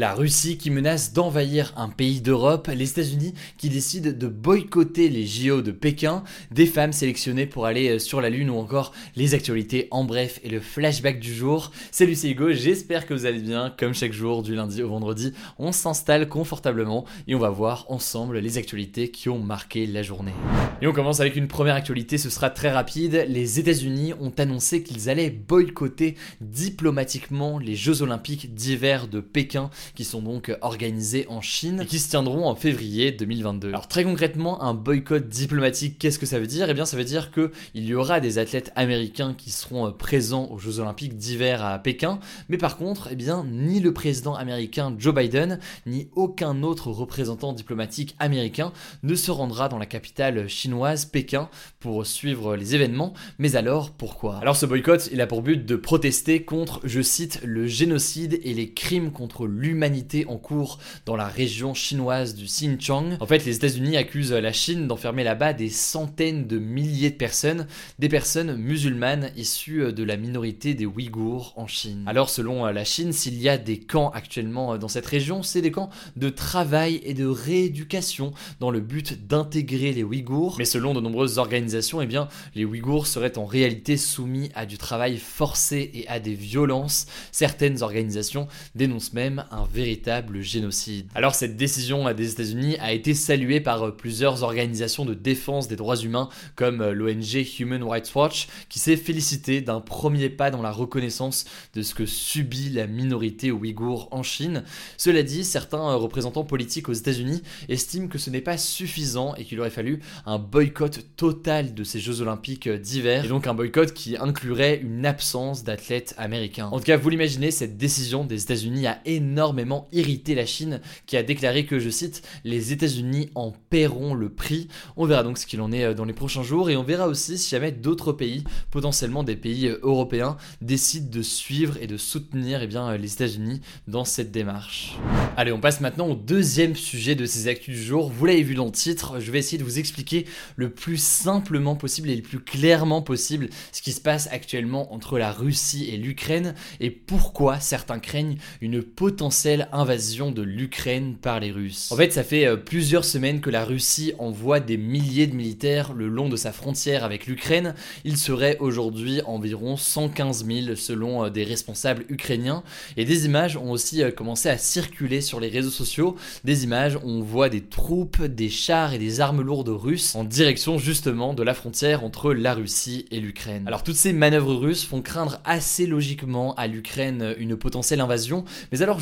La Russie qui menace d'envahir un pays d'Europe, les États-Unis qui décident de boycotter les JO de Pékin, des femmes sélectionnées pour aller euh, sur la Lune ou encore les actualités en bref et le flashback du jour. Salut c'est Hugo, j'espère que vous allez bien. Comme chaque jour du lundi au vendredi, on s'installe confortablement et on va voir ensemble les actualités qui ont marqué la journée. Et on commence avec une première actualité, ce sera très rapide. Les États-Unis ont annoncé qu'ils allaient boycotter diplomatiquement les Jeux Olympiques d'hiver de Pékin qui sont donc organisés en Chine et qui se tiendront en février 2022. Alors très concrètement, un boycott diplomatique, qu'est-ce que ça veut dire? Eh bien ça veut dire que il y aura des athlètes américains qui seront euh, présents aux Jeux Olympiques d'hiver à Pékin, mais par contre, eh bien ni le président américain Joe Biden ni aucun autre représentant diplomatique américain ne se rendra dans la capitale chinoise Pékin pour suivre les événements. Mais alors pourquoi? Alors ce boycott, il a pour but de protester contre, je cite, le génocide et les crimes contre l'humanité en cours dans la région chinoise du Xinjiang. En fait, les États-Unis accusent la Chine d'enfermer là-bas des centaines de milliers de personnes, des personnes musulmanes issues de la minorité des Ouïghours en Chine. Alors, selon la Chine, s'il y a des camps actuellement dans cette région, c'est des camps de travail et de rééducation dans le but d'intégrer les Ouïghours. Mais selon de nombreuses organisations, eh bien, les Ouïghours seraient en réalité soumis à du travail forcé et à des violences. Certaines organisations dénoncent même un véritable génocide. Alors cette décision des États-Unis a été saluée par plusieurs organisations de défense des droits humains comme l'ONG Human Rights Watch qui s'est félicité d'un premier pas dans la reconnaissance de ce que subit la minorité ouïghour en Chine. Cela dit, certains représentants politiques aux États-Unis estiment que ce n'est pas suffisant et qu'il aurait fallu un boycott total de ces Jeux olympiques d'hiver et donc un boycott qui inclurait une absence d'athlètes américains. En tout cas, vous l'imaginez, cette décision des États-Unis a énormément irrité la Chine qui a déclaré que, je cite, les États-Unis en paieront le prix. On verra donc ce qu'il en est euh, dans les prochains jours et on verra aussi si jamais d'autres pays, potentiellement des pays euh, européens, décident de suivre et de soutenir eh bien, euh, les États-Unis dans cette démarche. Allez, on passe maintenant au deuxième sujet de ces actus du jour. Vous l'avez vu dans le titre, je vais essayer de vous expliquer le plus simplement possible et le plus clairement possible ce qui se passe actuellement entre la Russie et l'Ukraine et pourquoi certains craignent une potentielle invasion de l'Ukraine par les Russes. En fait, ça fait euh, plusieurs semaines que la Russie envoie des milliers de militaires le long de sa frontière avec l'Ukraine. Il serait aujourd'hui environ 115 000 selon euh, des responsables ukrainiens. Et des images ont aussi euh, commencé à circuler sur les réseaux sociaux. Des images où on voit des troupes, des chars et des armes lourdes russes en direction justement de la frontière entre la Russie et l'Ukraine. Alors toutes ces manœuvres russes font craindre assez logiquement à l'Ukraine une potentielle invasion. Mais alors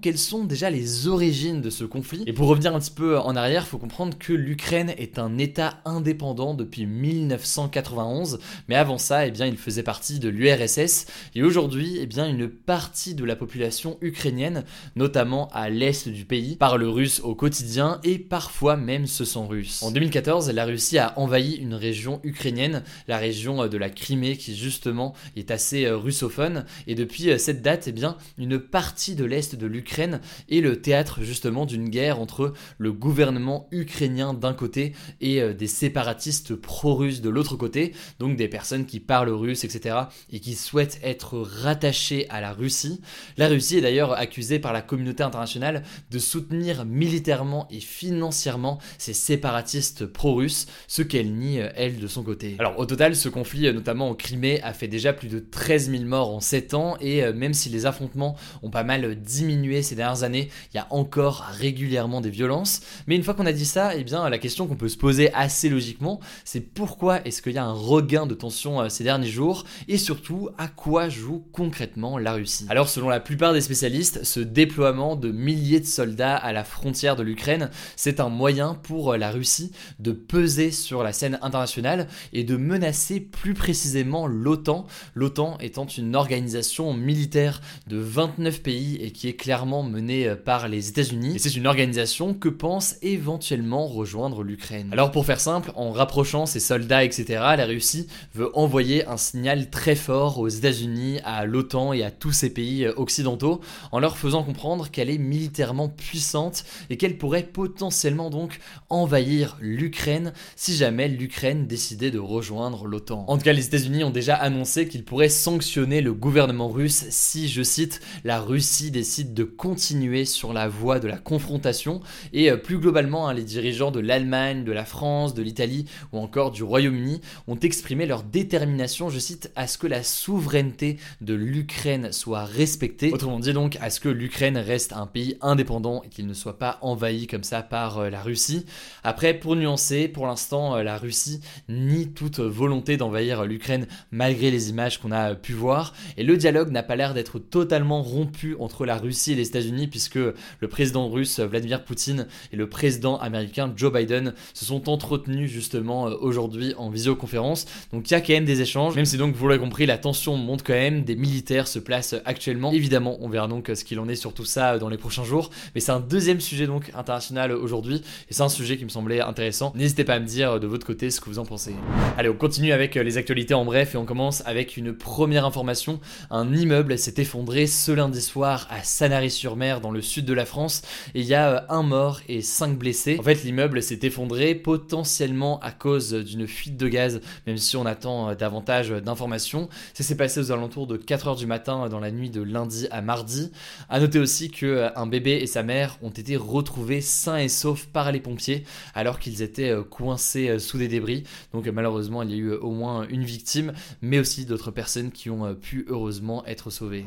quelles sont déjà les origines de ce conflit Et pour revenir un petit peu en arrière, il faut comprendre que l'Ukraine est un État indépendant depuis 1991, mais avant ça, eh bien, il faisait partie de l'URSS. Et aujourd'hui, eh bien, une partie de la population ukrainienne, notamment à l'est du pays, parle russe au quotidien et parfois même se sent russe. En 2014, la Russie a envahi une région ukrainienne, la région de la Crimée, qui justement est assez russophone. Et depuis cette date, eh bien, une partie de l'est de l'Ukraine est le théâtre justement d'une guerre entre le gouvernement ukrainien d'un côté et euh, des séparatistes pro-russes de l'autre côté, donc des personnes qui parlent russe, etc., et qui souhaitent être rattachées à la Russie. La Russie est d'ailleurs accusée par la communauté internationale de soutenir militairement et financièrement ces séparatistes pro-russes, ce qu'elle nie, euh, elle, de son côté. Alors au total, ce conflit, euh, notamment au Crimée, a fait déjà plus de 13 000 morts en 7 ans, et même si les affrontements ont pas mal diminué diminué ces dernières années, il y a encore régulièrement des violences. Mais une fois qu'on a dit ça, eh bien la question qu'on peut se poser assez logiquement, c'est pourquoi est-ce qu'il y a un regain de tension euh, ces derniers jours? Et surtout à quoi joue concrètement la Russie? Alors selon la plupart des spécialistes, ce déploiement de milliers de soldats à la frontière de l'Ukraine, c'est un moyen pour euh, la Russie de peser sur la scène internationale et de menacer plus précisément l'OTAN, l'OTAN étant une organisation militaire de 29 pays et qui est clairement menée euh, par les États-Unis. Et c'est une organisation que pense éventuellement rejoindre l'Ukraine. Alors pour faire simple, en rapprochant ses soldats, etc., la Russie veut envoyer un signal très fort aux États-Unis, à l'OTAN et à tous ces pays euh, occidentaux, en leur faisant comprendre qu'elle est militairement puissante et qu'elle pourrait potentiellement donc envahir l'Ukraine si jamais l'Ukraine décidait de rejoindre l'OTAN. En tout cas, les États-Unis ont déjà annoncé qu'ils pourraient sanctionner le gouvernement russe si, je cite, la Russie décide de continuer sur la voie de la confrontation et euh, plus globalement, hein, les dirigeants de l'Allemagne, de la France, de l'Italie ou encore du Royaume-Uni ont exprimé leur détermination, je cite, à ce que la souveraineté de l'Ukraine soit respectée. Autrement dit donc, à ce que l'Ukraine reste un pays indépendant et qu'il ne soit pas envahi comme ça par euh, la Russie. Après, pour nuancer, pour l'instant, euh, la Russie nie toute volonté d'envahir l'Ukraine malgré les images qu'on a pu voir. Et le dialogue n'a pas l'air d'être totalement rompu entre la Russie et les États-Unis puisque le président russe Vladimir Poutine et le président américain Joe Biden se sont entretenus justement euh, aujourd'hui en visioconférence. Donc il y a quand même des échanges, même si donc vous l'avez compris, la tension monte quand même, des militaires se placent actuellement. Évidemment, on verra donc ce qu'il en est sur tout ça dans les prochains jours, mais c'est un deuxième sujet donc international aujourd'hui, et c'est un sujet qui me semblait intéressant. N'hésitez pas à me dire de votre côté ce que vous en pensez. Allez, on continue avec les actualités en bref, et on commence avec une première information. Un immeuble s'est effondré ce lundi soir à Sanary-sur-Mer, dans le sud de la France, il y a un mort et cinq blessés. En fait, l'immeuble s'est effondré potentiellement à cause d'une fuite de gaz, même si on attend euh, davantage d'informations. Ça s'est passé aux alentours de 4h du matin dans la nuit de lundi à mardi. A noter aussi que euh, un bébé et sa mère ont été retrouvés sains et saufs par les pompiers alors qu'ils étaient euh, coincés sous des débris. Donc malheureusement, il y a eu au moins une victime, mais aussi d'autres personnes qui ont pu heureusement être sauvées.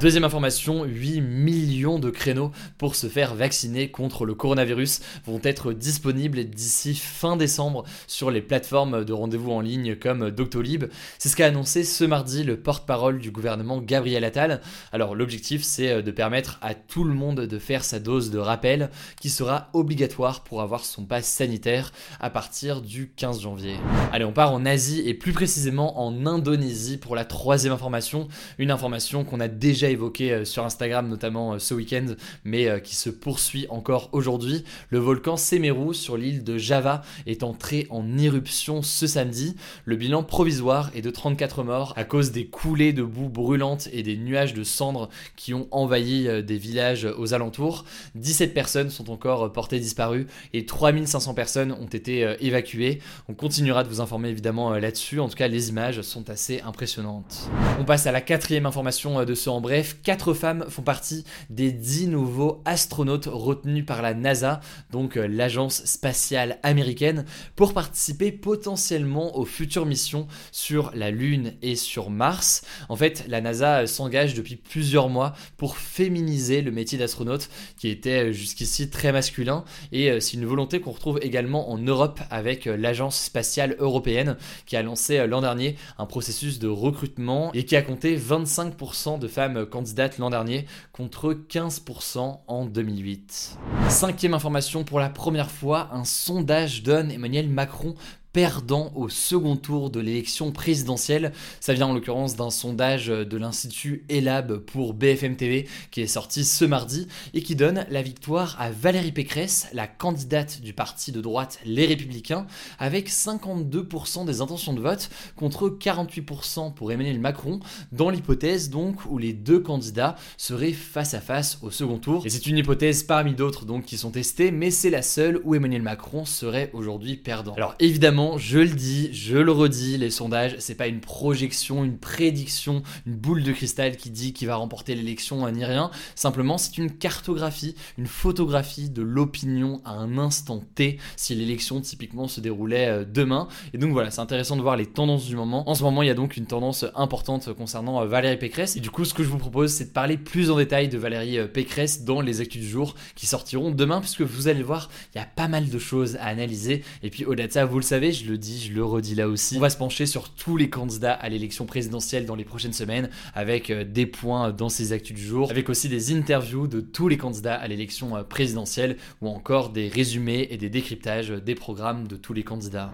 Deuxième information, 8 millions de créneaux pour se faire vacciner contre le coronavirus vont être disponibles d'ici fin décembre sur les plateformes de rendez-vous en ligne comme Doctolib. C'est ce qu'a annoncé ce mardi le porte-parole du gouvernement Gabriel Attal. Alors l'objectif c'est euh, de permettre à tout le monde de faire sa dose de rappel qui sera obligatoire pour avoir son pass sanitaire à partir du 15 janvier. Allez on part en Asie et plus précisément en Indonésie pour la troisième information. Une information qu'on a déjà évoquée euh, sur Instagram notamment euh, ce week-end mais qui se poursuit encore aujourd'hui. Le volcan Semeru sur l'île de Java est entré en éruption ce samedi. Le bilan provisoire est de 34 morts à cause des coulées de boue brûlante et des nuages de cendres qui ont envahi euh, des villages aux alentours. 17 personnes sont encore portées disparues et 3500 personnes ont été euh, évacuées. On continuera de vous informer évidemment euh, là-dessus. En tout cas, les images sont assez impressionnantes. On passe à la quatrième information de ce en bref. Quatre femmes font partie des 10 nouveaux astronautes retenus par la NASA, donc l'agence spatiale américaine, pour participer potentiellement aux futures missions sur la Lune et sur Mars. En fait, la NASA s'engage depuis plusieurs mois pour féminiser le métier d'astronaute qui était jusqu'ici très masculin et euh, c'est une volonté qu'on retrouve également en Europe avec euh, l'agence spatiale européenne qui a lancé euh, l'an dernier un processus de recrutement et qui a compté 25% de femmes candidates l'an dernier contre 15% en 2008. Cinquième information pour la première fois, un sondage donne Emmanuel Macron perdant au second tour de l'élection présidentielle. Ça vient en l'occurrence d'un sondage de l'Institut ELAB pour BFM TV qui est sorti ce mardi et qui donne la victoire à Valérie Pécresse, la candidate du parti de droite Les Républicains, avec 52% des intentions de vote contre 48% pour Emmanuel Macron, dans l'hypothèse donc où les deux candidats seraient face à face au second tour. Et c'est une hypothèse parmi d'autres donc qui sont testées, mais c'est la seule où Emmanuel Macron serait aujourd'hui perdant. Alors évidemment, je le dis, je le redis, les sondages, c'est pas une projection, une prédiction, une boule de cristal qui dit qu'il va remporter l'élection ni rien. Simplement, c'est une cartographie, une photographie de l'opinion à un instant T si l'élection typiquement se déroulait euh, demain. Et donc voilà, c'est intéressant de voir les tendances du moment. En ce moment, il y a donc une tendance importante concernant euh, Valérie Pécresse. Et du coup, ce que je vous propose, c'est de parler plus en détail de Valérie euh, Pécresse dans les actus du jour qui sortiront demain, puisque vous allez voir, il y a pas mal de choses à analyser. Et puis au-delà de ça, vous le savez, je le dis, je le redis là aussi, on va se pencher sur tous les candidats à l'élection présidentielle dans les prochaines semaines, avec des points dans ces actus du jour, avec aussi des interviews de tous les candidats à l'élection présidentielle, ou encore des résumés et des décryptages des programmes de tous les candidats.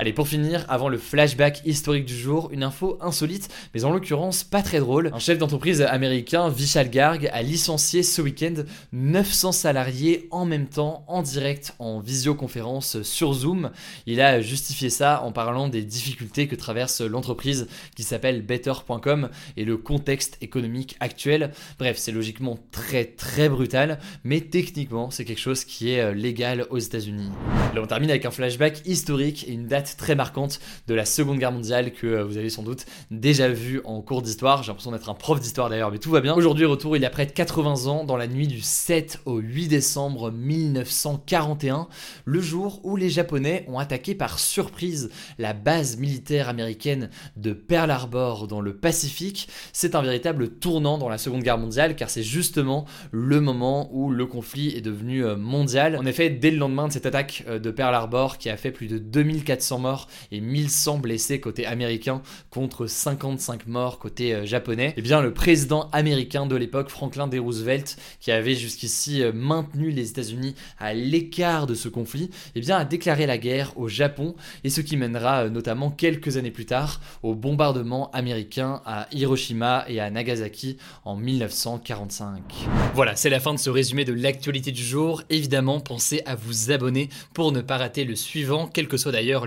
Allez, pour finir, avant le flashback historique du jour, une info insolite, mais en l'occurrence pas très drôle. Un chef d'entreprise américain, Vishal Garg, a licencié ce week-end 900 salariés en même temps, en direct, en visioconférence sur Zoom. Il a justifié ça en parlant des difficultés que traverse l'entreprise qui s'appelle Better.com et le contexte économique actuel. Bref, c'est logiquement très très brutal, mais techniquement, c'est quelque chose qui est euh, légal aux États-Unis. Là, on termine avec un flashback historique et une date très marquante de la Seconde Guerre mondiale que euh, vous avez sans doute déjà vu en cours d'histoire. J'ai l'impression d'être un prof d'histoire d'ailleurs, mais tout va bien. Aujourd'hui, retour il y a près de 80 ans, dans la nuit du 7 au 8 décembre 1941, le jour où les Japonais ont attaqué par surprise la base militaire américaine de Pearl Harbor dans le Pacifique. C'est un véritable tournant dans la Seconde Guerre mondiale car c'est justement le moment où le conflit est devenu euh, mondial. En effet, dès le lendemain de cette attaque euh, de Pearl Harbor qui a fait plus de 2400 morts et 1100 blessés côté américain contre 55 morts côté euh, japonais, eh bien le président américain de l'époque, Franklin D. Roosevelt, qui avait jusqu'ici euh, maintenu les États-Unis à l'écart de ce conflit, eh bien a déclaré la guerre au Japon et ce qui mènera euh, notamment quelques années plus tard au bombardement américain à Hiroshima et à Nagasaki en 1945. Voilà, c'est la fin de ce résumé de l'actualité du jour. Évidemment, pensez à vous abonner pour ne pas rater le suivant, quelle que soit d'ailleurs